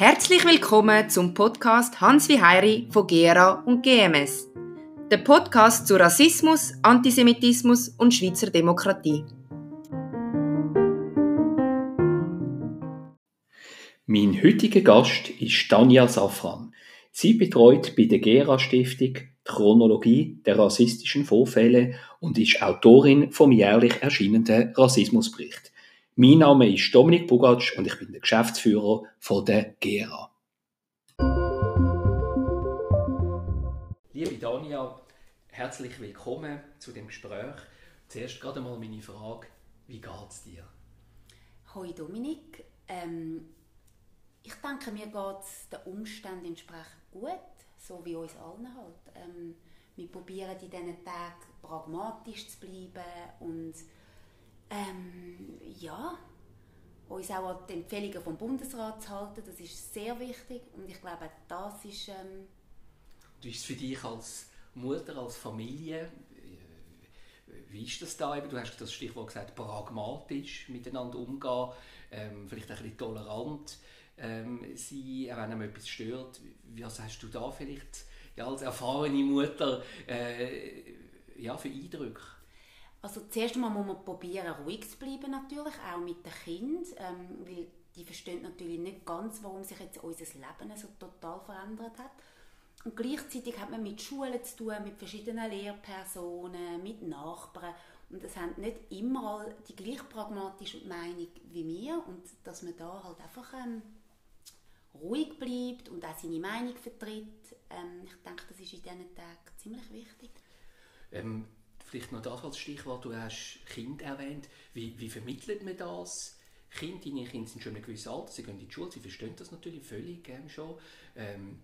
Herzlich willkommen zum Podcast Hans wie Heiri von GERA und GMS. Der Podcast zu Rassismus, Antisemitismus und Schweizer Demokratie. Mein heutiger Gast ist Tanja Safran. Sie betreut bei der GERA Stiftung die Chronologie der rassistischen Vorfälle und ist Autorin vom jährlich erscheinenden Rassismusbericht. Mein Name ist Dominik Bugatsch und ich bin der Geschäftsführer von der GERA. Liebe Dania, herzlich willkommen zu dem Gespräch. Zuerst gerade mal meine Frage, wie geht es dir? Hoi Dominik, ähm, ich denke, mir geht es den Umständen entsprechend gut, so wie uns allen halt. Ähm, wir probieren in diesen Tagen pragmatisch zu bleiben und ähm, ja, uns auch an die Empfehlungen vom Bundesrat zu halten, das ist sehr wichtig und ich glaube, das ist... Ähm, du ist für dich als Mutter, als Familie, äh, wie ist das da? Du hast das Stichwort gesagt, pragmatisch miteinander umgehen, ähm, vielleicht ein bisschen tolerant ähm, sein, auch wenn einem etwas stört. Was hast du da vielleicht ja, als erfahrene Mutter äh, ja, für Eindrücke? Also zuerst einmal muss man probieren, ruhig zu bleiben natürlich, auch mit den Kindern, ähm, weil die verstehen natürlich nicht ganz, warum sich jetzt unser Leben so total verändert hat. Und gleichzeitig hat man mit Schulen zu tun, mit verschiedenen Lehrpersonen, mit Nachbarn. Und das haben nicht immer alle die gleich pragmatische Meinung wie wir. Und dass man da halt einfach ähm, ruhig bleibt und auch seine Meinung vertritt, ähm, ich denke, das ist in diesen Tagen ziemlich wichtig. Ähm, vielleicht noch das als Stichwort, du hast Kind erwähnt. Wie, wie vermittelt man das? Kinder, deine Kinder sind schon in einem gewissen Alter, sie gehen in die Schule, sie verstehen das natürlich völlig ähm, schon. Ähm,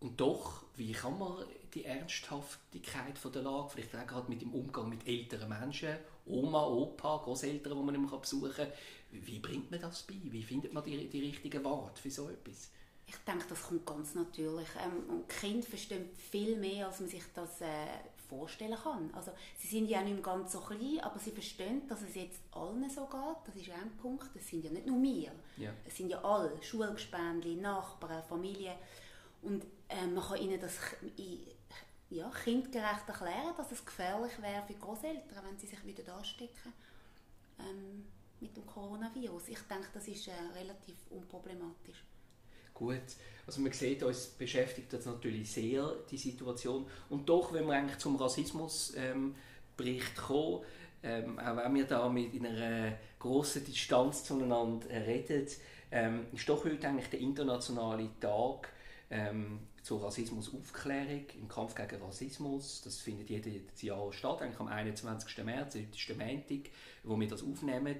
und doch, wie kann man die Ernsthaftigkeit von der Lage, vielleicht auch gerade mit dem Umgang mit älteren Menschen, Oma, Opa, Großeltern, die man nicht mehr besuchen kann, wie bringt man das bei? Wie findet man die, die richtigen Worte für so etwas? Ich denke, das kommt ganz natürlich. Ähm, und Kinder verstehen viel mehr, als man sich das äh, vorstellen kann. Also sie sind ja nicht mehr ganz so klein, aber sie verstehen, dass es jetzt allen so geht. Das ist ein Punkt. Das sind ja nicht nur wir. Ja. Es sind ja alle, Schulgespendli, Nachbarn, Familie. Und äh, man kann ihnen das ja, kindgerecht erklären, dass es gefährlich wäre für Großeltern, wenn sie sich wieder anstecken ähm, mit dem Coronavirus. Ich denke, das ist äh, relativ unproblematisch. Gut, also man sieht, uns beschäftigt das natürlich sehr, die Situation. Und doch, wenn wir eigentlich zum Rassismusbericht ähm, kommen, ähm, auch wenn wir da mit einer grossen Distanz zueinander reden, ähm, ist doch heute eigentlich der internationale Tag ähm, zur Rassismusaufklärung im Kampf gegen Rassismus. Das findet jedes Jahr statt, eigentlich am 21. März, das ist der Montag, wo wir das aufnehmen.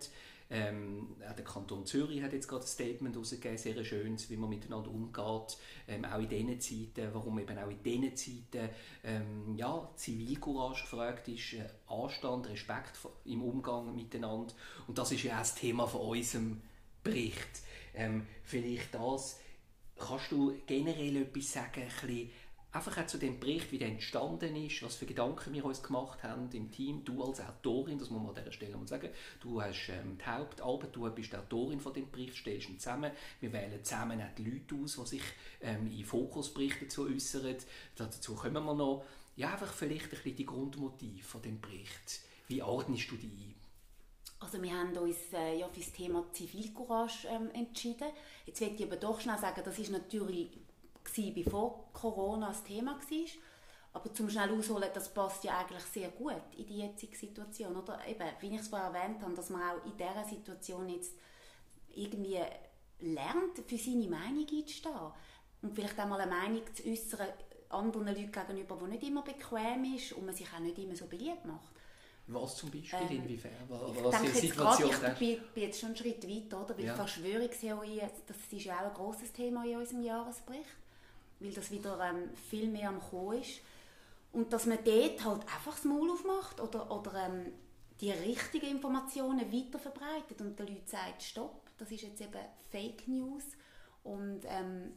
Ähm, auch der Kanton Zürich hat jetzt gerade ein Statement herausgegeben, sehr schönes, wie man miteinander umgeht, ähm, auch in diesen Zeiten, warum eben auch in diesen Zeiten ähm, ja, Zivilcourage gefragt ist, äh, Anstand, Respekt im Umgang miteinander und das ist ja auch das Thema von unserem Bericht. Ähm, vielleicht das, kannst du generell etwas sagen, ein bisschen einfach auch zu dem Bericht, wie der entstanden ist, was für Gedanken wir uns gemacht haben im Team. Du als Autorin, das muss man an dieser Stelle mal sagen, du hast ähm, die Hauptarbeit, du bist die Autorin von dem Bericht, stellst ihn zusammen. Wir wählen zusammen auch die Leute aus, die sich ähm, in Fokusberichten dazu äußern. Dazu kommen wir noch. Ja, einfach vielleicht ein bisschen die Grundmotive von dem Bericht. Wie ordnest du die ein? Also wir haben uns äh, ja für das Thema Zivilcourage ähm, entschieden. Jetzt will ich aber doch schnell sagen, das ist natürlich gewesen, bevor Corona das Thema war. Aber zum schnell ausholen, das passt ja eigentlich sehr gut in die jetzige Situation. Oder eben, wie ich es vorher erwähnt habe, dass man auch in dieser Situation jetzt irgendwie lernt, für seine Meinung einzustehen. Und vielleicht auch mal eine Meinung zu äußern anderen Leuten gegenüber, die nicht immer bequem ist und man sich auch nicht immer so beliebt macht. Was zum Beispiel? Ähm, Inwiefern? Was, was denke jetzt gerade, ich bin, jetzt schon einen Schritt weiter, oder? Weil ja. Verschwörungstheorie, das ist ja auch ein grosses Thema in unserem Jahresbericht weil das wieder ähm, viel mehr am Kommen ist. Und dass man dort halt einfach das Maul aufmacht oder, oder ähm, die richtigen Informationen weiterverbreitet und den Leuten sagt, stopp, das ist jetzt eben Fake News und ähm,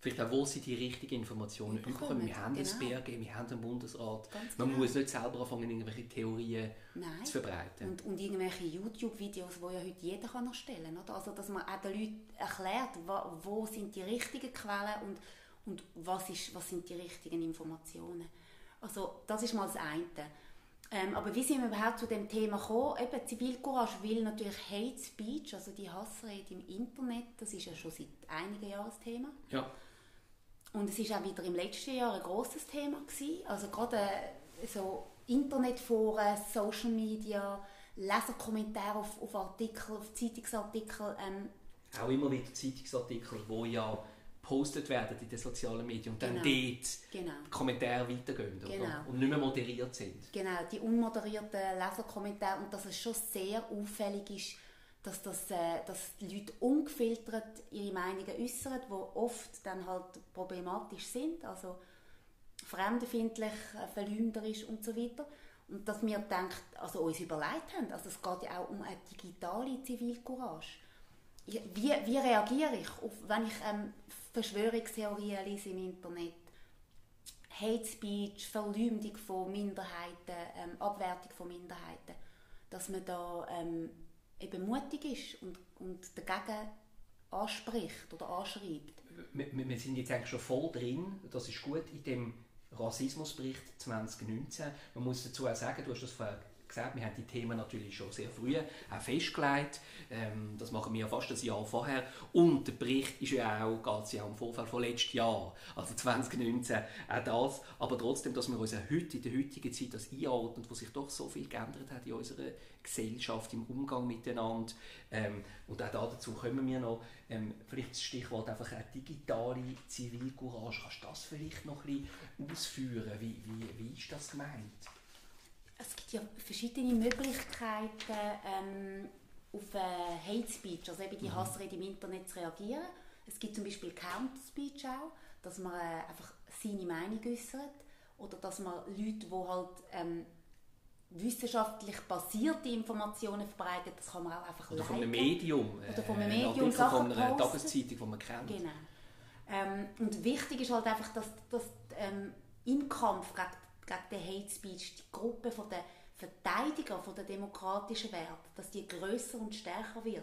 vielleicht auch, wo sie die richtigen Informationen bekommen. Wir haben genau. ein BRG, wir haben einen Bundesrat. Ganz Man genau. muss nicht selber anfangen, irgendwelche Theorien Nein. zu verbreiten. Und, und irgendwelche YouTube-Videos, die ja heute jeder kann erstellen kann. Also, dass man auch den Leuten erklärt, wo, wo sind die richtigen Quellen und, und was, ist, was sind die richtigen Informationen. Also, das ist mal das eine. Ähm, aber wie sind wir überhaupt zu dem Thema gekommen? Eben, Zivilcourage will natürlich Hate Speech, also die Hassrede im Internet, das ist ja schon seit einigen Jahren das Thema. Ja. Und es ist auch wieder im letzten Jahr ein großes Thema gewesen. Also gerade äh, so Internetforen, Social Media, Leserkommentare auf, auf Artikel, auf Zeitungsartikel. Ähm, auch immer wieder Zeitungsartikel, wo ja gepostet werden in den sozialen Medien und dann genau. dort genau. Kommentare weitergehen genau. und nicht mehr moderiert sind. Genau, die unmoderierten Leserkommentare und dass es schon sehr auffällig ist, dass, das, äh, dass die Leute ungefiltert ihre Meinungen äußern, die oft dann halt problematisch sind, also fremdenfindlich, äh, verleumderisch und so weiter. Und dass wir denkt, also uns überlegt haben, also es geht ja auch um eine digitale Zivilcourage. Wie, wie reagiere ich, auf, wenn ich ähm, Verschwörungstheorien lese im Internet, Hate Speech, Verleumdung von Minderheiten, ähm, Abwertung von Minderheiten, dass man da ähm, eben mutig ist und, und dagegen anspricht oder anschreibt. Wir, wir, sind jetzt eigentlich schon voll drin, das ist gut, in dem Rassismusbericht 2019. Man muss dazu auch sagen, du hast das vorher gesagt, wir haben die Themen natürlich schon sehr früh auch festgelegt. Ähm, das machen wir ja fast ein Jahr vorher. Und der Bericht ist ja auch, geht ja um Vorfall von letztes Jahr, also 2019, auch das. Aber trotzdem, dass wir uns heute, in der heutigen Zeit das einordnen, wo sich doch so viel geändert hat in unserer Gesellschaft, im Umgang miteinander. Ähm, und auch dazu kommen wir noch. Ähm, vielleicht das Stichwort einfach eine digitale Zivilcourage. Kannst du das vielleicht noch ein bisschen ausführen? Wie, wie, wie ist das gemeint? Es gibt ja verschiedene Möglichkeiten, ähm, auf äh, Hate Speech, also eben die mhm. Hassrede im Internet zu reagieren. Es gibt zum Beispiel Counter Speech auch, dass man äh, einfach seine Meinung äußert oder dass man Leute, die halt ähm, wissenschaftlich basierte Informationen verbreitet, das kann man auch einfach Oder von einem Medium. Oder von einem äh, Medium, Sachen von einer Tageszeitung, die man kennt. Genau. Ähm, und wichtig ist halt einfach, dass, dass ähm, im Kampf gegen gegen den Hate Speech, die Gruppe von der Verteidiger von der demokratischen Werte, dass die größer und stärker wird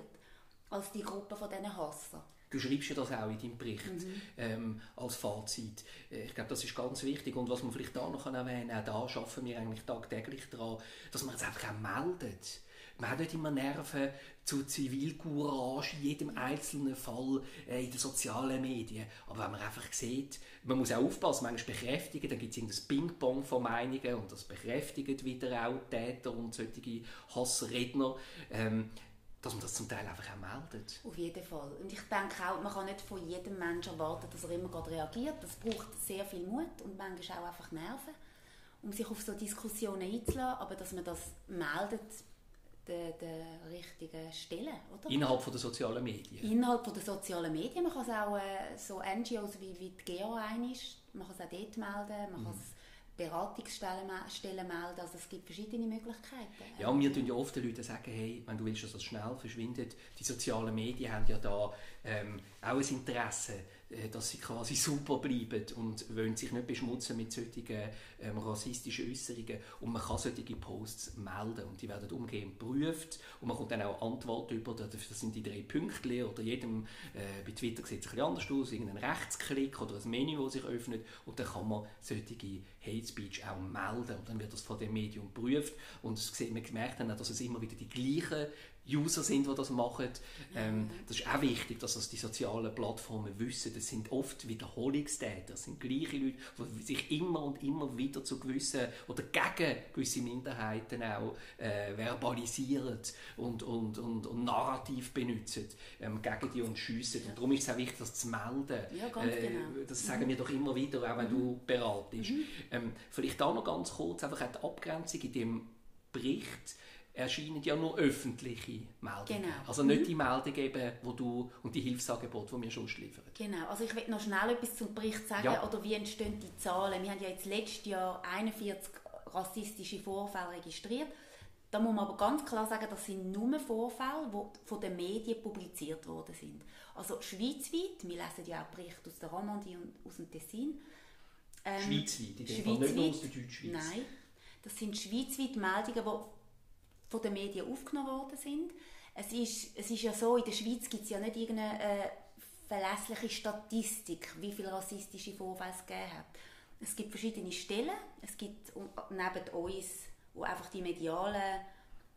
als die Gruppe von diesen Hasser. Du schreibst ja das auch in deinem Bericht mhm. ähm, als Fazit. Äh, ich glaube, das ist ganz wichtig. Und was man vielleicht da noch erwähnen kann, auch da arbeiten wir eigentlich tagtäglich daran, dass man es einfach auch meldet. Man hat nicht immer Nerven zu Zivilcourage in jedem einzelnen Fall äh, in den sozialen Medien. Aber wenn man einfach sieht, man muss auch aufpassen, manchmal bekräftigen, dann gibt es irgendein Ping-Pong von Meinungen und das bekräftigt wieder auch Täter und solche Hassredner. Ähm, dass man das zum Teil einfach auch meldet. Auf jeden Fall. Und ich denke auch, man kann nicht von jedem Menschen erwarten, dass er immer gerade reagiert. Das braucht sehr viel Mut und manchmal auch einfach Nerven, um sich auf so Diskussionen einzulassen. Aber dass man das meldet, der, der richtigen Stelle, oder? Innerhalb von der sozialen Medien? Innerhalb von der sozialen Medien. Man kann es auch äh, so NGOs wie, wie die GEO ein ist, man kann es auch dort melden, man mhm. kann es Beratungsstellen melden, also es gibt verschiedene Möglichkeiten. Ja, und wir tun ja oft den Leuten sagen, hey, wenn du willst, dass das schnell verschwindet, die sozialen Medien haben ja da ähm, auch ein Interesse, dass sie quasi super bleiben und wollen sich nicht beschmutzen mit solchen ähm, rassistischen Äußerungen. Und man kann solche Posts melden und die werden umgehend geprüft. Und man kommt dann auch Antworten über, das sind die drei Punkte oder jedem, äh, bei Twitter sieht es ein anders aus, irgendein Rechtsklick oder ein Menü, das sich öffnet. Und dann kann man solche Hate Speech auch melden. Und dann wird das von dem Medium geprüft. Und man gemerkt dann, dass es immer wieder die gleichen User sind, die das machen. Ähm, das ist auch wichtig, dass das die sozialen Plattformen wissen. Das sind oft Wiederholungstäter, das sind gleiche Leute, die sich immer und immer wieder zu gewissen oder gegen gewisse Minderheiten auch äh, verbalisieren und, und, und, und Narrativ benutzen ähm, gegen die und schiessen. Und darum ist es auch wichtig, das zu melden. Ja, ganz äh, genau. Das sagen mhm. wir doch immer wieder, auch wenn mhm. du beratest. Mhm. Ähm, vielleicht auch noch ganz kurz einfach die Abgrenzung in dem Bericht erscheinen ja nur öffentliche Meldungen. Genau. Also nicht mhm. die Meldungen, eben, wo du, und die Hilfsangebote, die wir schon liefern. Genau. Also ich will noch schnell etwas zum Bericht sagen, ja. oder wie entstehen die Zahlen. Wir haben ja jetzt letztes Jahr 41 rassistische Vorfälle registriert. Da muss man aber ganz klar sagen, das sind nur Vorfälle, die von den Medien publiziert worden sind. Also schweizweit, wir lesen ja auch Berichte aus der Romandie und aus dem Tessin. Ähm, schweizweit, in dem Fall nicht nur aus der Deutschschweiz. Nein, das sind schweizweit Meldungen, die von den Medien aufgenommen worden sind. Es ist, es ist ja so, in der Schweiz gibt es ja nicht irgendeine äh, verlässliche Statistik, wie viele rassistische Vorfälle es gegeben hat. Es gibt verschiedene Stellen, es gibt neben uns, wo einfach die medialen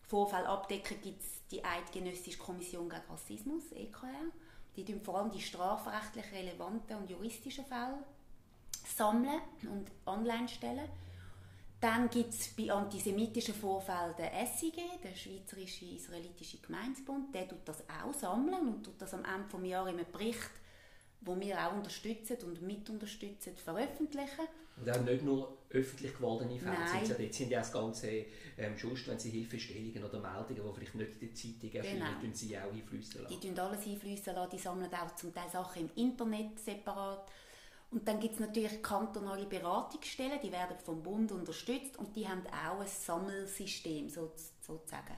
Vorfälle abdecken, gibt es die Eidgenössische Kommission gegen Rassismus, EKR. Die tun vor allem die strafrechtlich relevanten und juristischen Fälle sammeln und online stellen. Dann gibt es bei antisemitischen Vorfällen den SIG, der Schweizerische Israelitische Gemeindebund. Der tut das auch sammeln und tut das am Ende des Jahres in einem Bericht, wo wir auch unterstützen und mit unterstützen, veröffentlichen. Und auch nicht nur öffentlich gewordene Fälle sind ja dort sind ja das Ganze ähm, sonst, wenn sie Hilfestellungen oder Meldungen, die vielleicht nicht in der Zeitung erscheinen, genau. sie auch einfließen lassen. Die tun alles einfließen lassen, die sammeln auch zum Teil Sachen im Internet separat und dann gibt es natürlich kantonale Beratungsstellen, die werden vom Bund unterstützt und die haben auch ein Sammelsystem sozusagen.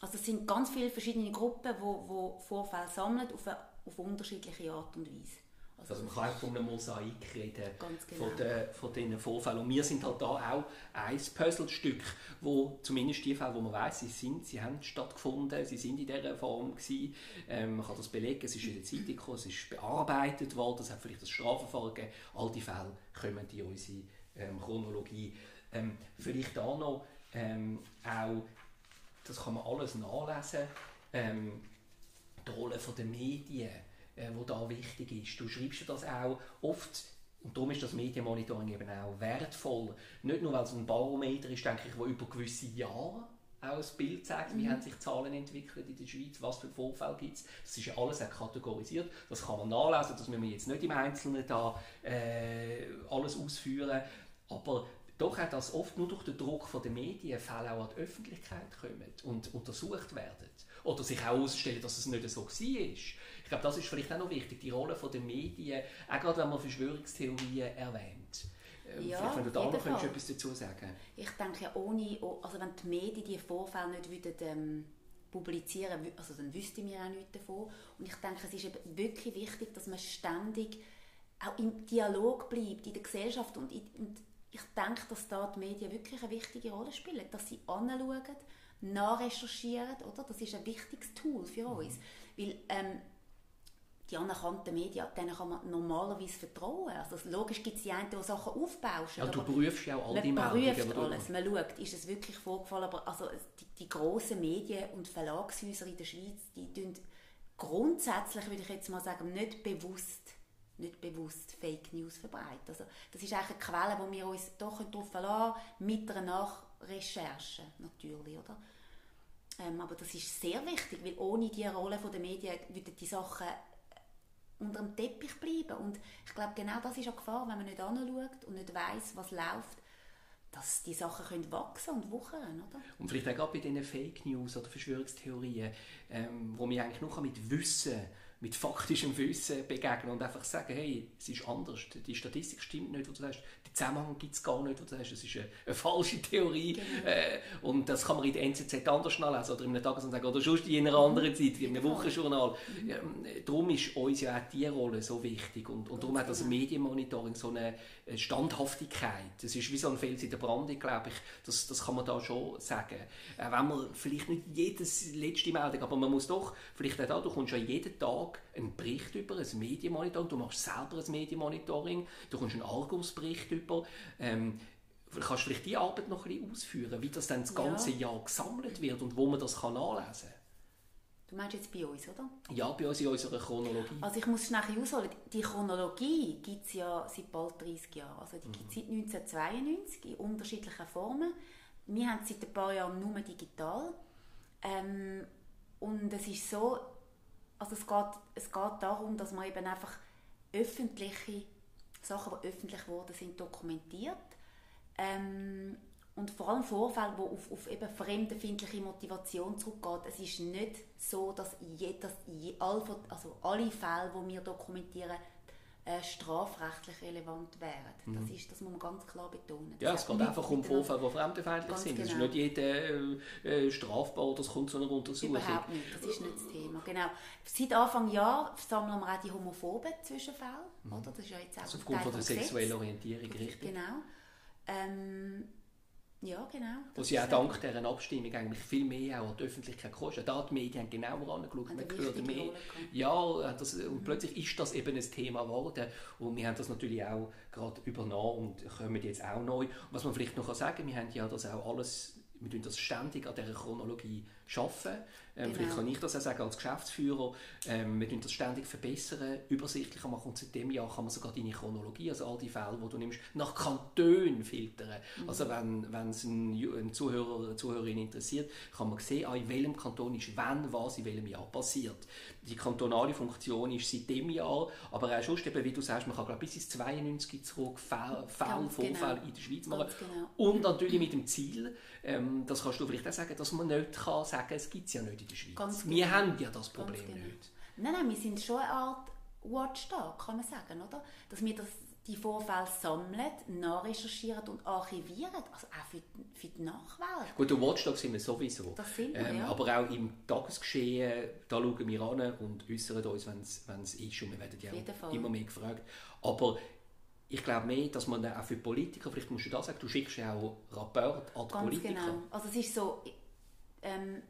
Also es sind ganz viele verschiedene Gruppen, die Vorfälle sammeln auf, eine, auf unterschiedliche Art und Weise. Also, also man kann auch von einem Mosaik reden, genau. von, den, von diesen Vorfällen. Und wir sind halt da auch ein Puzzlestück, wo zumindest die Fälle, wo man weiß, sie sind, sie haben stattgefunden, sie sind in dieser Form gewesen. Ähm, man kann das belegen, es ist in der Zeitung gekommen, es ist bearbeitet worden, es hat vielleicht das Strafverfahren gegeben. All die Fälle kommen in unsere ähm, Chronologie. Ähm, vielleicht auch noch ähm, auch, das kann man alles nachlesen, ähm, die Rolle der Medien äh, wo da wichtig ist. Du schreibst das auch oft und darum ist das Medienmonitoring eben auch wertvoll. Nicht nur, weil es ein Barometer ist, denke ich, wo über gewisse Jahre auch ein Bild zeigt, wie mhm. haben sich Zahlen entwickelt in der Schweiz, was für Vorfälle gibt es. Das ist ja alles auch kategorisiert. Das kann man nachlesen, das müssen wir jetzt nicht im Einzelnen da äh, alles ausführen. Aber doch auch, dass oft nur durch den Druck der Medien Fälle auch an die Öffentlichkeit kommen und untersucht werden. Oder sich auch ausstellen, dass es nicht so war. Ich glaube, das ist vielleicht auch noch wichtig, die Rolle der Medien, auch gerade wenn man Verschwörungstheorien erwähnt. Ähm, ja, wenn du da noch könntest, etwas dazu sagen Ich denke, ja, ohne, also wenn die Medien diese Vorfälle nicht würden, ähm, publizieren also dann wüssten wir auch nichts davon. Und ich denke, es ist eben wirklich wichtig, dass man ständig auch im Dialog bleibt in der Gesellschaft und, in, und ich denke, dass da die Medien wirklich eine wichtige Rolle spielen, dass sie anschauen, nachrecherchieren, oder? Das ist ein wichtiges Tool für uns, mhm. weil ähm, die anerkannten Medien, denen kann man normalerweise vertrauen. Also logisch gibt es die einen, die Sachen aufbauschen. Ja, du prüfst ja auch all die Meldungen. Man prüft alles, man schaut, ist es wirklich vorgefallen. Aber also die, die grossen Medien- und Verlagshäuser in der Schweiz, die tun grundsätzlich, würde ich jetzt mal sagen, nicht bewusst nicht bewusst Fake News verbreiten. Also, das ist eigentlich eine Quelle, wo wir uns doch darauf verlassen mit einer Nachrecherche natürlich, oder? Ähm, aber das ist sehr wichtig, weil ohne die Rolle der Medien würden die Sachen unter dem Teppich bleiben. Und ich glaube, genau das ist eine Gefahr, wenn man nicht anschaut und nicht weiß, was läuft, dass die Sachen können wachsen und wuchern, oder? Und vielleicht auch gerade bei diesen Fake News oder Verschwörungstheorien, ähm, wo wir eigentlich nur mit Wissen mit faktischem Wissen begegnen und einfach sagen, hey, es ist anders, die Statistik stimmt nicht, was du sagst, den Zusammenhang gibt es gar nicht, was du sagst, es ist eine, eine falsche Theorie genau. äh, und das kann man in der NZZ anders nachlesen oder in einem Tagesanzeiger oder sonst in einer anderen Zeit, wie in einem Wochenjournal. Mhm. Ähm, darum ist uns ja auch diese Rolle so wichtig und, und darum hat das genau. Medienmonitoring so eine Standhaftigkeit. Das ist wie so ein Fels in der Brandung, glaube ich, das, das kann man da schon sagen. Äh, wenn man vielleicht nicht jedes letzte Meldung, aber man muss doch, vielleicht auch da, du kommst ja jeden Tag Tag einen Bericht über, ein Medienmonitoring, du machst selber ein Medienmonitoring, du kommst einen Argus-Bericht über. Ähm, kannst du vielleicht die Arbeit noch ein bisschen ausführen, wie das dann das ganze ja. Jahr gesammelt wird und wo man das kann nachlesen kann? Du meinst jetzt bei uns, oder? Ja, bei uns in unserer Chronologie. Also ich muss schnell ausholen. Die Chronologie gibt es ja seit bald 30 Jahren. Also die gibt es mhm. seit 1992 in unterschiedlichen Formen. Wir haben es seit ein paar Jahren nur digital. Ähm, und es ist so, also es geht, es geht darum, dass man eben einfach öffentliche Sachen, die öffentlich geworden sind, dokumentiert. Ähm, und vor allem Vorfälle, die auf, auf eben fremdenfindliche Motivation zurückgehen. Es ist nicht so, dass, je, dass je, all, also alle Fälle, die wir dokumentieren, äh, strafrechtlich relevant wären. Mhm. Das, ist, das muss man ganz klar betonen. Das ja, es geht einfach um Vorfälle, die fremdenfeindlich sind. Genau. Das ist nicht jeder äh, äh, strafbar, das kommt zu einer Untersuchung. Überhaupt nicht, das ist nicht das Thema. Genau. Seit Anfang Jahr sammeln wir auch die homophoben Zwischenfälle. Mhm. Oder? Das ist ja jetzt auch also aufgrund von der sexuellen Orientierung, richtig? Genau. Ähm, genau. Wo sie auch dank dieser Abstimmung eigentlich viel mehr auch an die Öffentlichkeit kostet. Da die Medien haben genauer angeschaut, man hört mehr. Ja, das, und mhm. plötzlich ist das eben ein Thema geworden. Und wir haben das natürlich auch gerade übernommen und kommen jetzt auch neu. was man vielleicht noch sagen kann, wir haben ja das auch alles, wir tun das ständig an dieser Chronologie arbeiten. Ähm, genau. Vielleicht kann ich das auch sagen als Geschäftsführer. Ähm, wir tun das ständig verbessern, übersichtlicher machen. Und seit dem Jahr kann man sogar deine Chronologie, also all die Fälle, die du nimmst, nach Kantonen filtern. Mhm. Also wenn, wenn es einen Zuhörer oder Zuhörerin interessiert, kann man sehen, ah, in welchem Kanton ist wann was in welchem Jahr passiert. Die kantonale Funktion ist seit dem Jahr, aber auch schon, eben, wie du sagst, man kann glaube bis ins 92 zurück Fälle, Fälle Vorfälle genau. in der Schweiz machen. Genau. Und natürlich mit dem Ziel, ähm, das kannst du vielleicht auch sagen, dass man nicht kann sagen, es gibt es ja nicht in der Schweiz. Ganz wir genau. haben ja das Problem genau. nicht. Nein, nein, wir sind schon eine Art Watchdog, kann man sagen, oder? Dass wir das, die Vorfälle sammeln, nachrecherchieren und archivieren, also auch für, für die Nachwelt. Gut, der Watchdog sind wir sowieso. Das sind wir, ähm, ja. Aber auch im Tagesgeschehen, da schauen wir an und äußern uns, wenn es ist und wir werden ja immer mehr gefragt. Aber ich glaube mehr, dass man auch für Politiker, vielleicht musst du das sagen, du schickst ja auch Rapport an die Ganz Politiker. genau. Also es ist so, ähm,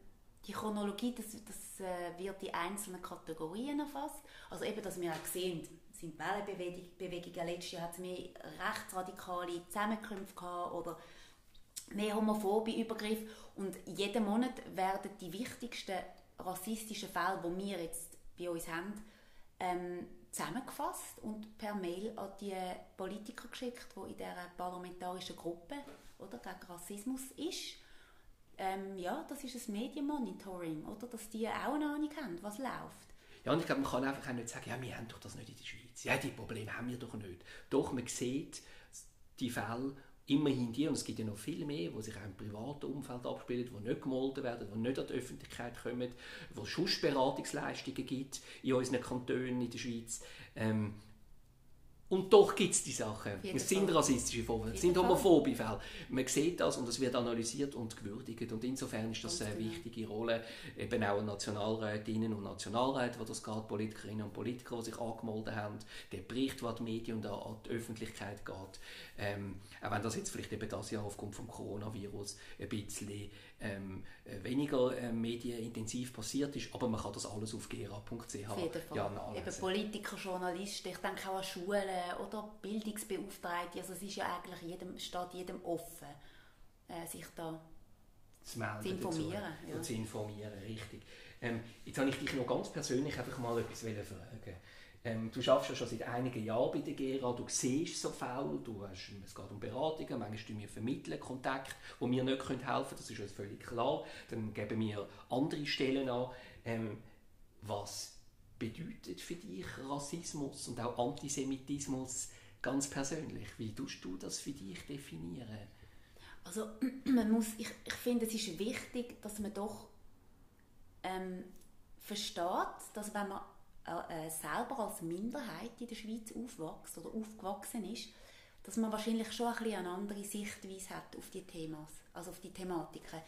die Chronologie, das, das äh, wird in einzelnen Kategorien erfasst. Also eben, dass wir auch sehen, sind Wellenbewegungen, letztes Jahr hat es mehr rechtsradikale Zusammenkünfte gehabt oder mehr homophobe Übergriffe und jeden Monat werden die wichtigsten rassistischen Fälle, die wir jetzt bei uns haben, ähm, zusammengefasst und per Mail an die Politiker geschickt, die in dieser parlamentarischen Gruppe oder, gegen Rassismus ist. Ähm, ja, das ist ein Medienmonitoring, oder? Dass die auch eine Ahnung haben, was läuft. Ja, und ich glaube, man kann einfach auch nicht sagen, ja, wir haben doch das nicht in der Schweiz. Ja, die Probleme haben wir doch nicht. Doch, man sieht die Fälle immerhin die, und es gibt ja noch viel mehr, die sich auch im privaten Umfeld abspielen, die nicht gemolden werden, die nicht an die Öffentlichkeit kommen, wo es Schussberatungsleistungen gibt in unseren Kantonen in der Schweiz. Ähm, und doch gibt es die Sachen. Es sind rassistische Vorfälle, es sind homophobe Fälle. Man sieht das und es wird analysiert und gewürdigt. Und insofern ist das eine genau. wichtige Rolle, eben auch Nationalrätinnen und Nationalräte, wo das geht, Politikerinnen und Politiker, die sich angemeldet haben, der Bericht, der die Medien und an die Öffentlichkeit geht. Ähm, auch wenn das jetzt vielleicht eben das Jahr aufgrund vom Coronavirus ein bisschen ähm, äh, weniger äh, medienintensiv passiert ist, aber man kann das alles auf gera.ch ja, Eben Politiker, Journalisten, ich denke auch an Schulen oder Bildungsbeauftragte, also es ist ja eigentlich jedem, steht jedem offen, äh, sich da zu, zu informieren. Dazu, ja. Zu informieren, richtig. Ähm, jetzt habe ich dich noch ganz persönlich einfach mal etwas fragen ähm, du arbeitest ja schon seit einigen Jahren bei der GERA, du siehst so Fälle, du hast, es geht um Beratungen, manchmal wir vermitteln wo wir nicht helfen können, das ist uns völlig klar. Dann geben wir andere Stellen an. Ähm, was bedeutet für dich Rassismus und auch Antisemitismus ganz persönlich? Wie tust du das für dich definieren? Also man muss, ich, ich finde, es ist wichtig, dass man doch ähm, versteht, dass wenn man äh, äh, selber als Minderheit in der Schweiz aufwächst oder aufgewachsen ist, dass man wahrscheinlich schon ein bisschen eine andere Sichtweise hat auf die Themas, also auf die Thematiken.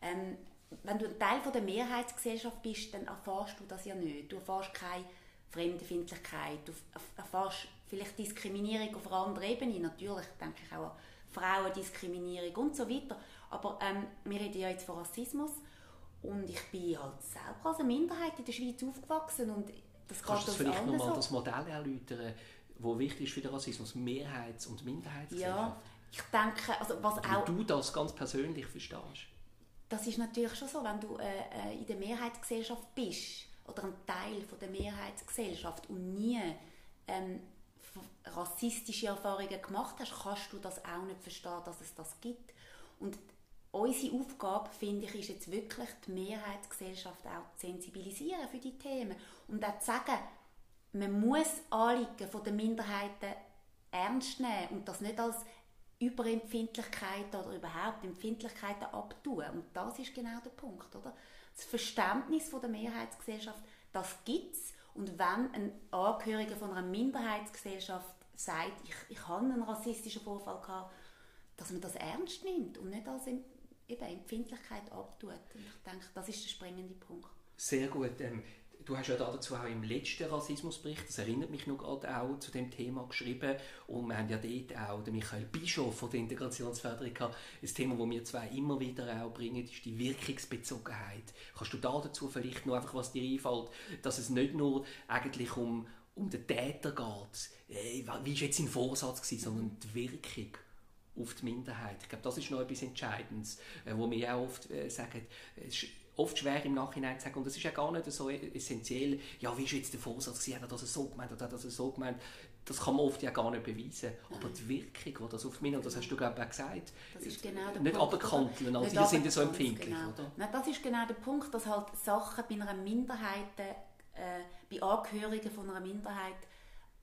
Ähm, wenn du ein Teil von der Mehrheitsgesellschaft bist, dann erfährst du das ja nicht. Du erfährst keine Fremdenfeindlichkeit, du erfährst vielleicht Diskriminierung auf einer anderen Ebene, natürlich denke ich auch an Frauendiskriminierung und so weiter. Aber ähm, wir reden ja jetzt von Rassismus und ich bin halt selber als eine Minderheit in der Schweiz aufgewachsen und das Kannst du vielleicht nochmal so. das Modell erläutern, wo wichtig ist für den Rassismus, Mehrheits- und Minderheitsgesellschaft? Ja, ich denke, also was Wie auch... du das ganz persönlich verstehst? Das ist natürlich schon so, wenn du äh, äh, in der Mehrheitsgesellschaft bist oder ein Teil von der Mehrheitsgesellschaft und nie ähm, rassistische Erfahrungen gemacht hast, kannst du das auch nicht verstehen, dass es das gibt. Und unsere Aufgabe, finde ich, ist jetzt wirklich die Mehrheitsgesellschaft auch zu sensibilisieren für die Themen und auch zu sagen, man muss Anliegen der Minderheiten ernst nehmen und das nicht als Überempfindlichkeit oder überhaupt Empfindlichkeiten abtun. Und das ist genau der Punkt, oder? Das Verständnis der Mehrheitsgesellschaft, das gibt es Und wenn ein Angehöriger von einer Minderheitsgesellschaft sagt, ich, ich habe einen rassistischen Vorfall gehabt, dass man das ernst nimmt und nicht als eben Empfindlichkeit abtut. Und ich denke, das ist der springende Punkt. Sehr gut. Ähm, du hast ja dazu auch im letzten Rassismusbericht, das erinnert mich noch gerade auch, zu dem Thema geschrieben. Und wir haben ja dort auch den Michael Bischof von der Integrationsförderung gehabt. Das Thema, das wir zwei immer wieder auch bringen, ist die Wirkungsbezogenheit. Kannst du da dazu vielleicht noch einfach was dir einfällt, dass es nicht nur eigentlich um, um den Täter geht, wie war jetzt sein Vorsatz gewesen, sondern die Wirkung auf die Minderheit. Ich glaube, das ist noch etwas Entscheidendes, äh, wo wir auch oft äh, sagen, es ist oft schwer im Nachhinein zu sagen, und das ist ja gar nicht so essentiell, ja, wie ist jetzt der Vorsatz gewesen, hat er das so gemeint oder hat er das so gemeint, das kann man oft ja gar nicht beweisen. Aber die Wirkung, die das auf mich, und das hast du glaube ich auch gesagt, das ist genau der nicht abkanteln, also die sind ja so empfindlich. Genau. Oder? Nein, das ist genau der Punkt, dass halt Sachen bei einer Minderheit, äh, bei Angehörigen von einer Minderheit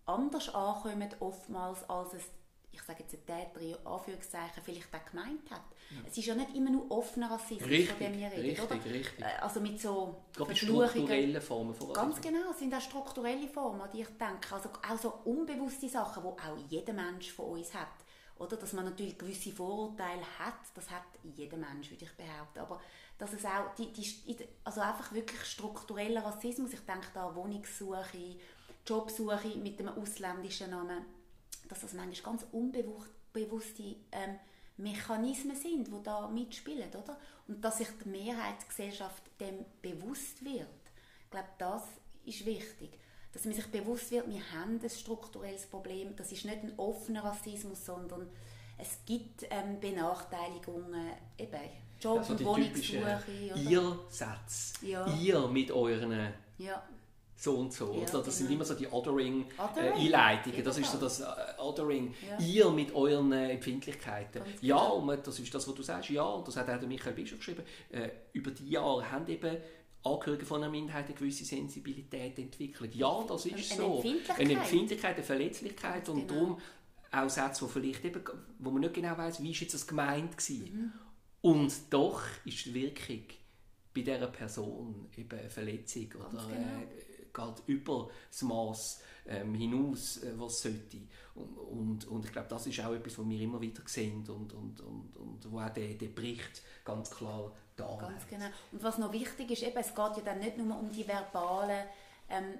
anders ankommen oftmals, als es ich sage jetzt ein Täter in Anführungszeichen vielleicht auch gemeint hat. Ja. Es ist ja nicht immer nur offener Rassismus, richtig, von dem wir reden, richtig, oder? Richtig. Äh, also mit so strukturellen Formen von Rassismus. Ganz genau, es sind auch strukturelle Formen, die ich denke. Also auch so unbewusste Sachen, die auch jeder Mensch von uns hat. Oder? Dass man natürlich gewisse Vorurteile hat, das hat jeder Mensch, würde ich behaupten. Aber dass es auch, die, die, also einfach wirklich struktureller Rassismus, ich denke da an Wohnungssuche, Jobsuche mit einem ausländischen Namen, dass das manchmal ganz unbewusste ähm, Mechanismen sind, die da mitspielen, oder? Und dass sich die Mehrheitsgesellschaft dem bewusst wird. Ich glaube, das ist wichtig. Dass man sich bewusst wird, wir haben ein strukturelles Problem. Das ist nicht ein offener Rassismus, sondern es gibt ähm, Benachteiligungen, eben Job- also und Wohnungssuche. Ihr-Satz. Ja. Ihr mit euren ja so und so. Ja, das genau. sind immer so die Othering-Einleitungen. Äh, das ist so das äh, Othering. Ja. Ihr mit euren äh, Empfindlichkeiten. Ganz ja, genau. und das ist das, was du sagst. Ja, und das hat auch der Michael Bischof geschrieben. Äh, über die Jahre haben eben Angehörige von einer Minderheit eine gewisse Sensibilität entwickelt. Ja, das ist eine so. Empfindlichkeit. Eine Empfindlichkeit, eine Verletzlichkeit. und genau. darum auch Sätze, wo, vielleicht eben, wo man nicht genau weiß, wie ist jetzt das gemeint gewesen. Mhm. Und doch ist die Wirkung bei dieser Person eben eine Verletzung Ganz oder genau. Geht über das Maß ähm, hinaus, äh, was sollte. Und, und, und, ich glaube, das ist auch etwas, was wir immer wieder sehen und, und, und, und wo auch der, der Bericht ganz klar da Ganz genau. Und was noch wichtig ist, eben, es geht ja dann nicht nur um die verbalen ähm,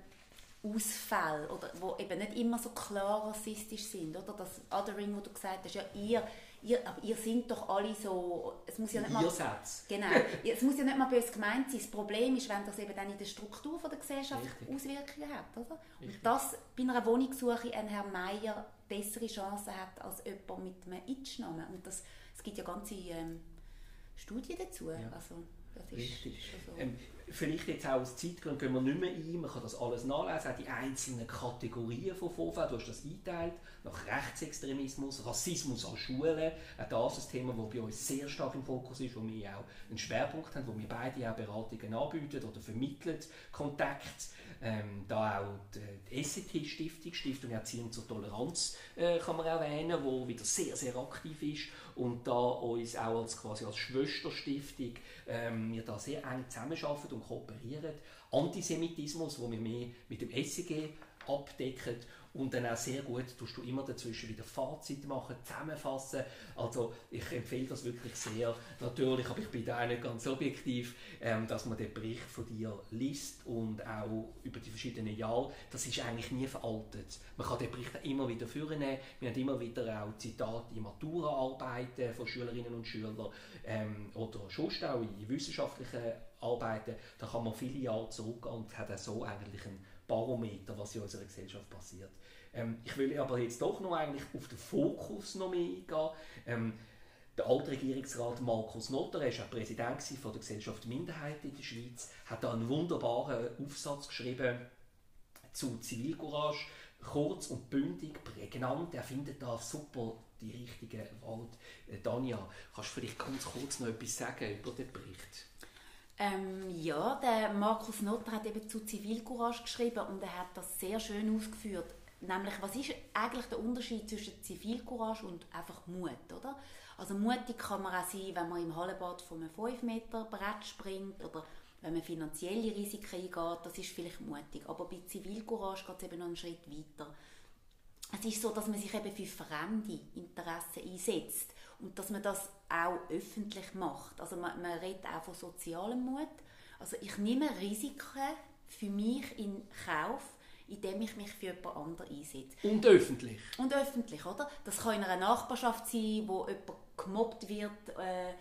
Ausfälle, oder, wo eben nicht immer so klar rassistisch sind. Oder? Das Othering, wo du gesagt hast, ja, ihr ihr, aber ihr seid doch alle so, es muss ja nicht mal, genau, es muss ja nicht mal böse gemeint sein. Das Problem ist, wenn das eben dann in der Struktur von der Gesellschaft Richtig. Auswirkungen hat, oder? Und dass bei einer Wohnungssuche ein Herr Meier bessere Chancen hat als jemand mit einem Itch-Namen. Und das, es gibt ja ganze ähm, Studien dazu. Ja. Also, das ist Richtig. So. Ähm, vielleicht jetzt auch aus Zeitgründen gehen wir nicht mehr ein, man kann das alles nachlesen, auch die einzelnen Kategorien von Vorfällen, du hast das eingeteilt, nach Rechtsextremismus, Rassismus an Schulen, auch das ist ein Thema, das bei uns sehr stark im Fokus ist, wo wir auch einen Schwerpunkt haben, wo wir beide auch Beratungen anbieten oder vermitteln, Kontakt, ähm, da auch die, die SCT-Stiftung, Stiftung Erziehung zur Toleranz, äh, kann man erwähnen, wo wieder sehr, sehr aktiv ist und da uns auch als, quasi als Schwesterstiftung ähm, wir da sehr eng zusammenarbeiten und kooperieren. Antisemitismus, wo wir mehr mit dem SCG abdecken und dann auch sehr gut tust du immer dazwischen wieder Fazit machen, zusammenfassen. Also ich empfehle das wirklich sehr. Natürlich, aber ich bin da auch nicht ganz objektiv, ähm, dass man den Bericht von dir liest und auch über die verschiedenen Jahre. Das ist eigentlich nie veraltet. Man kann den Bericht immer wieder führen. Wir haben immer wieder auch Zitate in Maturaarbeiten von Schülerinnen und Schülern ähm, oder schon auch in wissenschaftlichen Arbeiten. Da kann man viele Jahre zurückgehen und hat auch so eigentlich einen Barometer, was in unserer Gesellschaft passiert. Ähm, ich will aber jetzt doch noch eigentlich auf den Fokus noch mehr eingehen. Ähm, der alte Regierungsrat Markus Notter, er war Präsident von der Gesellschaft Minderheiten in der Schweiz, hat da einen wunderbaren Aufsatz geschrieben zu Zivilcourage, kurz und bündig, prägnant. Er findet da super die richtigen Worte. Äh, Danja, kannst du vielleicht ganz kurz noch etwas sagen über den Bericht? Ähm, ja, der Markus Notter hat eben zu Zivilcourage geschrieben und er hat das sehr schön ausgeführt. Nämlich, was ist eigentlich der Unterschied zwischen Zivilcourage und einfach Mut, oder? Also mutig kann man auch sein, wenn man im Hallenbad von einem 5 Meter Brett springt oder wenn man finanzielle Risiken eingeht, das ist vielleicht mutig. Aber bei Zivilcourage geht es eben noch einen Schritt weiter. Es ist so, dass man sich eben für fremde Interessen einsetzt und dass man das auch öffentlich macht. Also man, man redet auch von sozialem Mut. Also ich nehme Risiken für mich in Kauf, indem ich mich für jemand anderen einsetze. Und öffentlich. Und öffentlich, oder? Das kann in einer Nachbarschaft sein, wo jemand gemobbt wird äh,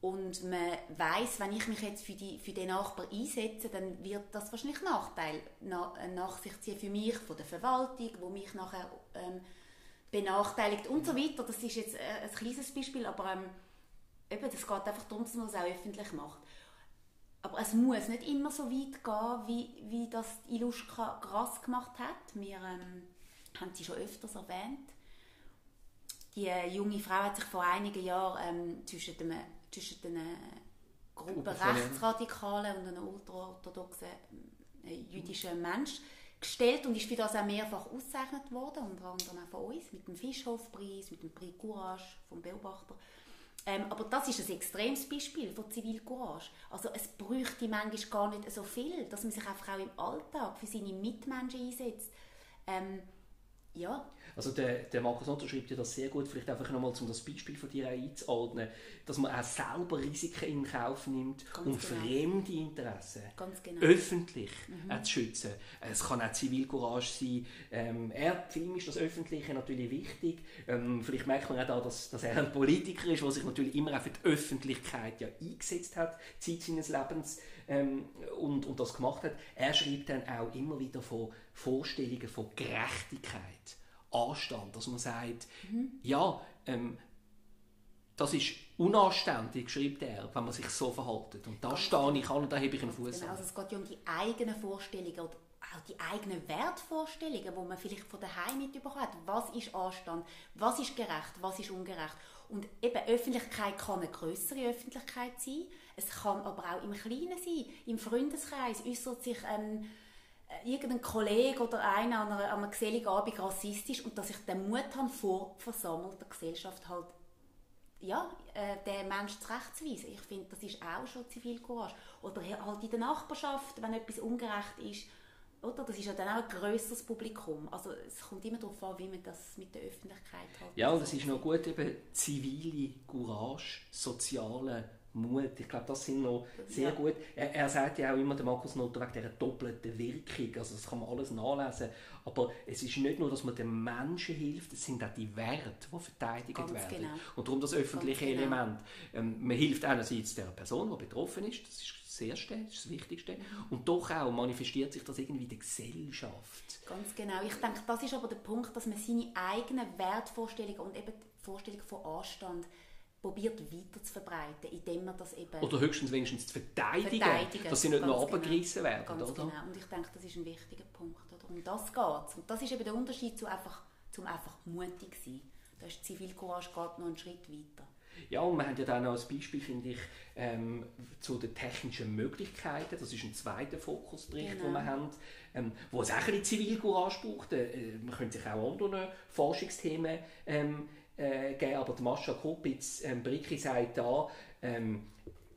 und man weiß, wenn ich mich jetzt für, die, für den Nachbar einsetze, dann wird das wahrscheinlich Nachteil nach, nach sich ziehen für mich, von der Verwaltung, wo mich nachher ähm, benachteiligt und so weiter. Das ist jetzt äh, ein kleines Beispiel, aber ähm, eben, das geht einfach darum, dass man es auch öffentlich macht. Aber es muss nicht immer so weit gehen, wie, wie das Iluska krass gemacht hat. Wir ähm, haben sie schon öfters erwähnt. Die äh, junge Frau hat sich vor einigen Jahren ähm, zwischen, dem, zwischen den äh, Gruppe Rechtsradikalen und einem ultraorthodoxen äh, jüdischen Mensch gestellt und ist für das auch mehrfach ausgezeichnet worden, unter anderem auch von uns, mit dem Fischhofpreis, mit dem Prix Courage vom Beobachter. Ähm, aber das ist ein extremes Beispiel von Zivilcourage. Also es bräuchte manchmal gar nicht so viel, dass man sich einfach auch im Alltag für seine Mitmenschen einsetzt. Ähm, ja. Also der, der Markus Otto schreibt ja das sehr gut, vielleicht einfach nochmal, um das Beispiel von dir einzuordnen, dass man auch selber Risiken in Kauf nimmt, Ganz um genau. fremde Interessen genau. öffentlich mhm. zu schützen. Es kann auch Zivilcourage sein. Ähm, er, für ihn ist das Öffentliche natürlich wichtig. Ähm, vielleicht merkt man auch da, dass, dass er ein Politiker ist, der sich natürlich immer auch für die Öffentlichkeit ja eingesetzt hat, Zeit seines Lebens ähm, und, und das gemacht hat. Er schreibt dann auch immer wieder von Vorstellungen von Gerechtigkeit, Anstand, dass man sagt, mhm. ja, ähm, das ist unanständig, schreibt er, wenn man sich so verhält. Und da stehe ich an und da habe ich einen Fuß genau. Also es geht ja um die eigenen Vorstellungen oder auch die eigenen Wertvorstellungen, die man vielleicht von daheim mitbekommen hat. Was ist Anstand? Was ist gerecht? Was ist ungerecht? Und eben Öffentlichkeit kann eine größere Öffentlichkeit sein. Es kann aber auch im Kleinen sein. Im Freundeskreis äußert sich ein äh, irgendein Kollege oder einer an, einer, an einem geselligen Abend rassistisch und dass ich den Mut habe, vor versammelter Gesellschaft halt ja, äh, den Menschen zurechtzuweisen. Ich finde, das ist auch schon Zivilcourage. Oder halt in der Nachbarschaft, wenn etwas ungerecht ist, oder? Das ist ja dann auch ein grösseres Publikum. Also es kommt immer darauf an, wie man das mit der Öffentlichkeit hat. Ja, und es ist noch gut, eben zivile Courage, soziale Mut. Ich glaube, das sind noch sehr ja. gut. Er, er, sagt ja auch immer, der Markus Notter, wegen dieser doppelten Wirkung. Also das kann man alles nachlesen. Aber es ist nicht nur, dass man den Menschen hilft, es sind auch die Werte, die verteidigt Ganz werden. Genau. Und darum das öffentliche genau. Element. Ähm, man hilft einerseits der Person, die betroffen ist, das ist das Erste, das ist das Wichtigste. Und doch auch manifestiert sich das irgendwie in der Gesellschaft. Ganz genau. Ich denke, das ist aber der Punkt, dass man seine eigenen Wertvorstellungen und eben die Vorstellung von Anstand probiert weiter zu verbreiten, indem man das eben... Oder höchstens wenigstens zu verteidigen, verteidigen dass sie nicht noch genau. abgerissen werden, Ganz oder? genau. Und ich denke, das ist ein wichtiger Punkt. Oder? Um das geht es. Und das ist eben der Unterschied zu einfach, zum einfach mutig sein. Da ist Zivilcourage geht noch einen Schritt weiter. Ja, und wir haben ja dann noch als Beispiel, finde ich, ähm, zu den technischen Möglichkeiten. Das ist ein zweiter Fokusbericht, genau. den wir haben, ähm, wo es auch ein bisschen Zivilcourage braucht. Äh, man könnte sich auch andere Forschungsthemen ähm, äh, geben, aber Mascha Kopitz, ähm, Bricki sagt da, ähm,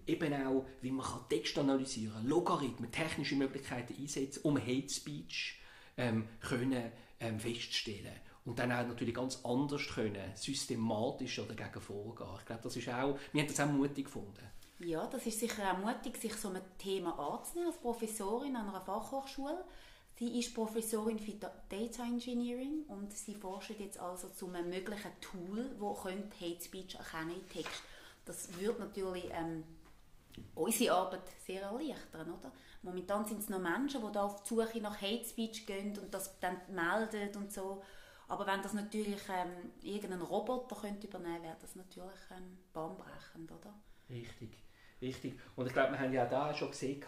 eben auch, wie man kann Text analysieren kann, Logarithmen, technische Möglichkeiten einsetzen, um Hate Speech ähm, können, ähm, festzustellen und dann auch natürlich ganz anders können, systematischer dagegen vorgehen. Ich glaube, das ist auch, wir haben das auch mutig gefunden. Ja, das ist sicher auch mutig, sich so einem Thema anzunehmen als Professorin an einer Fachhochschule. Sie ist Professorin für Data Engineering und sie forscht jetzt also zu einem möglichen Tool, das Hate Speech erkennen in Text. Das würde natürlich ähm, unsere Arbeit sehr erleichtern, oder? Momentan sind es noch Menschen, die da auf die Suche nach Hate Speech gehen und das dann melden und so. Aber wenn das natürlich ähm, irgendein Roboter könnte übernehmen könnte, wäre das natürlich ähm, bahnbrechend, oder? Richtig. Richtig. Und ich glaube, wir haben ja da schon gesehen,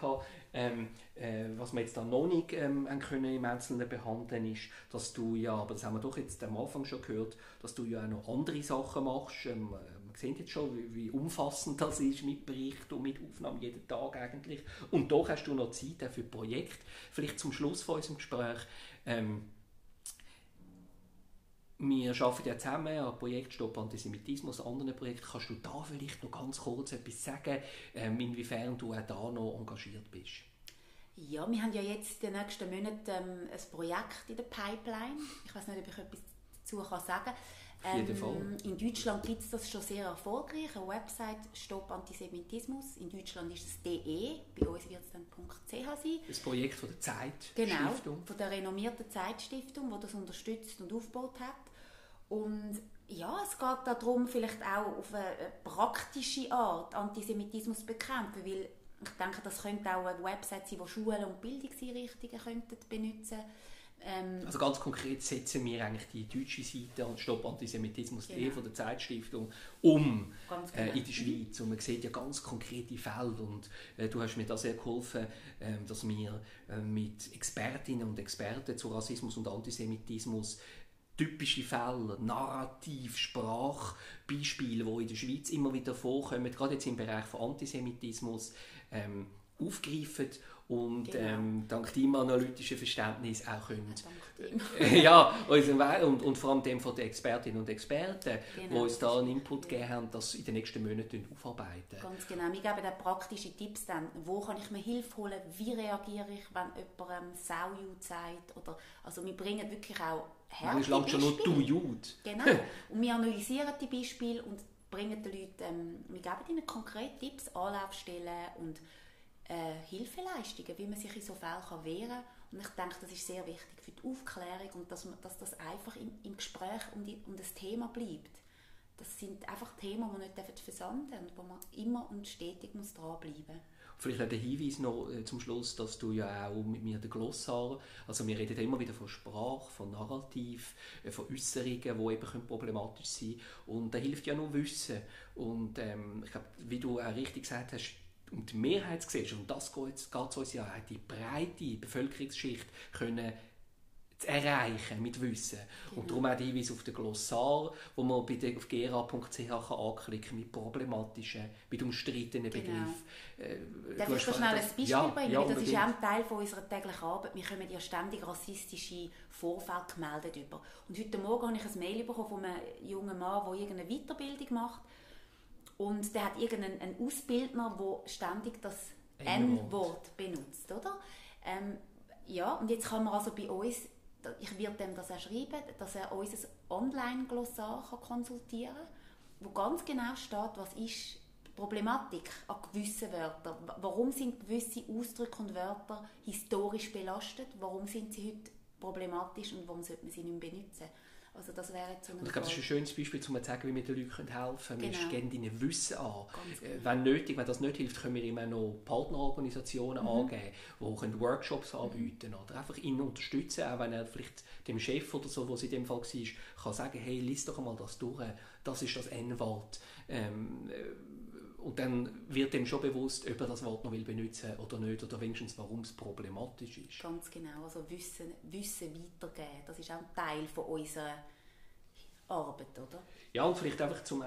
ähm, äh, was wir jetzt da noch nicht ähm, können im Einzelnen behandeln ist, dass du ja, aber das haben wir doch jetzt am Anfang schon gehört, dass du ja auch noch andere Sachen machst. Ähm, wir sehen jetzt schon, wie, wie, umfassend das ist mit Bericht und mit Aufnahmen jeden Tag eigentlich. Und doch hast du noch Zeit für Projekte. Vielleicht zum Schluss von unserem Gespräch. Ähm, wir arbeiten ja zusammen an Projekt Stopp Antisemitismus, anderen Projekten. Kannst du da vielleicht noch ganz kurz etwas sagen, ähm, inwiefern du auch da noch engagiert bist? Ja, wir haben ja jetzt in den nächsten Monaten ähm, ein Projekt in der Pipeline. Ich weiß nicht, ob ich etwas dazu kann sagen kann. Ähm, in Deutschland gibt es das schon sehr erfolgreich. Eine Website Stopp Antisemitismus. In Deutschland ist es DE, bei uns wird es dann .ch sein. Das Projekt von der Zeit Genau, von der renommierten Zeitstiftung, die das unterstützt und aufgebaut hat. Und ja, es geht darum, vielleicht auch auf eine praktische Art Antisemitismus zu bekämpfen, weil ich denke, das könnte auch eine Website sein, die Schulen und Bildungseinrichtungen könnten benutzen ähm, Also ganz konkret setzen wir eigentlich die deutsche Seite an Stopp Antisemitismus genau. von der Zeitstiftung um genau. äh, in der mhm. Schweiz. Und man sieht ja ganz konkrete Fälle und äh, du hast mir da sehr geholfen, äh, dass wir äh, mit Expertinnen und Experten zu Rassismus und Antisemitismus typische Fälle, Narrativ, Sprachbeispiele, die in der Schweiz immer wieder vorkommen, gerade jetzt im Bereich von Antisemitismus, ähm, aufgreifen und genau. ähm, dank deinem analytischen Verständnis auch können, äh, ja, und, und vor allem dem von den Expertinnen und Experten, genau, die uns da einen Input gegeben haben, das in den nächsten Monaten aufarbeiten. Ganz genau. Wir geben dann praktische Tipps dann, wo kann ich mir Hilfe holen, wie reagiere ich, wenn jemand ähm, Sauju sagt, oder, also wir bringen wirklich auch Harte Manchmal schon nur du Jude. Genau. Und wir analysieren die Beispiele und bringen den Leuten, ähm, wir geben ihnen konkrete Tipps, Anlaufstellen und äh, Hilfeleistungen, wie man sich in so Fällen kann wehren kann. Und ich denke, das ist sehr wichtig für die Aufklärung und dass, man, dass das einfach im, im Gespräch um, die, um das Thema bleibt. Das sind einfach Themen, die nicht versanden und wo man immer und stetig muss dranbleiben muss. Vielleicht auch der Hinweis noch äh, zum Schluss, dass du ja auch mit mir den Glossar, also wir reden immer wieder von Sprache, von Narrativ, äh, von Äußerungen, die eben problematisch sein können. Und da hilft ja nur Wissen. Und ähm, ich glaube, wie du auch richtig gesagt hast, um die Mehrheitsgesellschaft, und das geht es uns ja, die breite Bevölkerungsschicht können zu erreichen mit Wissen. Genau. Und darum auch der Hinweis auf den Glossar, wo man bei der, auf gera.ch anklicken kann mit problematischen, mit umstrittenen genau. Begriffen. Äh, Darf ich schnell ein Beispiel ja, bringen? Ja, das ist auch ein Teil von unserer täglichen Arbeit. Wir kommen ja ständig rassistische Vorfälle gemeldet über. Und heute Morgen habe ich ein Mail bekommen von einem jungen Mann, der irgendeine Weiterbildung macht. Und der hat irgendeinen Ausbildner, der ständig das N-Wort benutzt, oder? Ähm, ja, und jetzt kann man also bei uns ich werde dem das auch schreiben, dass er unser Online-Glossar konsultieren kann, wo ganz genau steht, was ist die Problematik an gewissen Wörtern. Warum sind gewisse Ausdrücke und Wörter historisch belastet? Warum sind sie heute problematisch und warum sollte man sie nicht mehr benutzen? Also das wäre so ich glaube, das ist ein schönes Beispiel, um zu zeigen, wie wir den Leuten helfen können. Genau. Wir geben ihnen Wissen an. Genau. Wenn nötig, wenn das nicht hilft, können wir immer noch Partnerorganisationen mhm. angeben, die Workshops mhm. anbieten mhm. oder einfach ihn unterstützen, auch wenn er vielleicht dem Chef oder so, was in dem Fall war, kann sagen, hey, lies doch mal das durch, das ist das N-Wort. Ähm, und dann wird dem schon bewusst, ob er das Wort noch will benutzen oder nicht, oder wenigstens, warum es problematisch ist. Ganz genau, also Wissen, Wissen weitergeben, das ist auch ein Teil von unserer Arbeit, oder? Ja, und vielleicht einfach zum äh,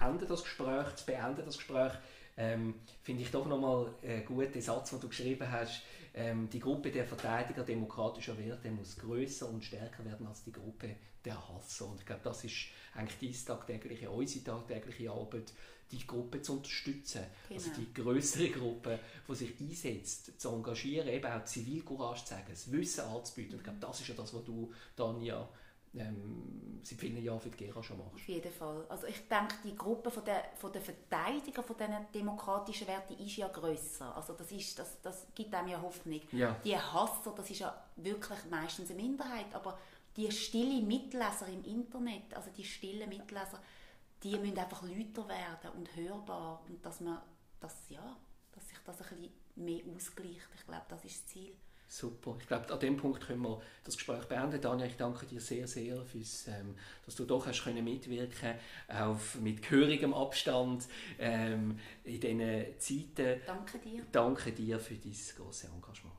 Ende des Gesprächs, zu beenden das Gespräch, ähm, finde ich doch nochmal einen guten Satz, den du geschrieben hast. Ähm, die Gruppe der Verteidiger demokratischer Werte muss größer und stärker werden als die Gruppe der Hasser. Und ich glaube, das ist eigentlich die tagtägliche, unsere tagtägliche Arbeit, die Gruppe zu unterstützen. Also genau. Also die größere Gruppe, die sich einsetzt, zu engagieren, eben auch Zivilcourage zu zeigen, das Wissen anzubieten. Und ich glaube, das ist ja das, was du, Tanja, ähm, seit vielen Jahren für die Gera schon machst. Auf jeden Fall. Also ich denke, die Gruppe von der, von der Verteidiger von diesen demokratischen Werten ist ja grösser. Also das, ist, das, das gibt einem ja Hoffnung. Ja. Die Hasser, das ist ja wirklich meistens eine Minderheit, aber die stille Mitleser im Internet, also die stillen Mitleser, die müssen einfach lauter werden und hörbar und dass man das, ja, dass sich das ein bisschen mehr ausgleicht. Ich glaube, das ist das Ziel. Super. Ich glaube, an dem Punkt können wir das Gespräch beenden. Daniel, ich danke dir sehr, sehr, fürs, ähm, dass du doch hast können mitwirken auf mit gehörigem Abstand ähm, in diesen Zeiten. Danke dir. Danke dir für dein große Engagement.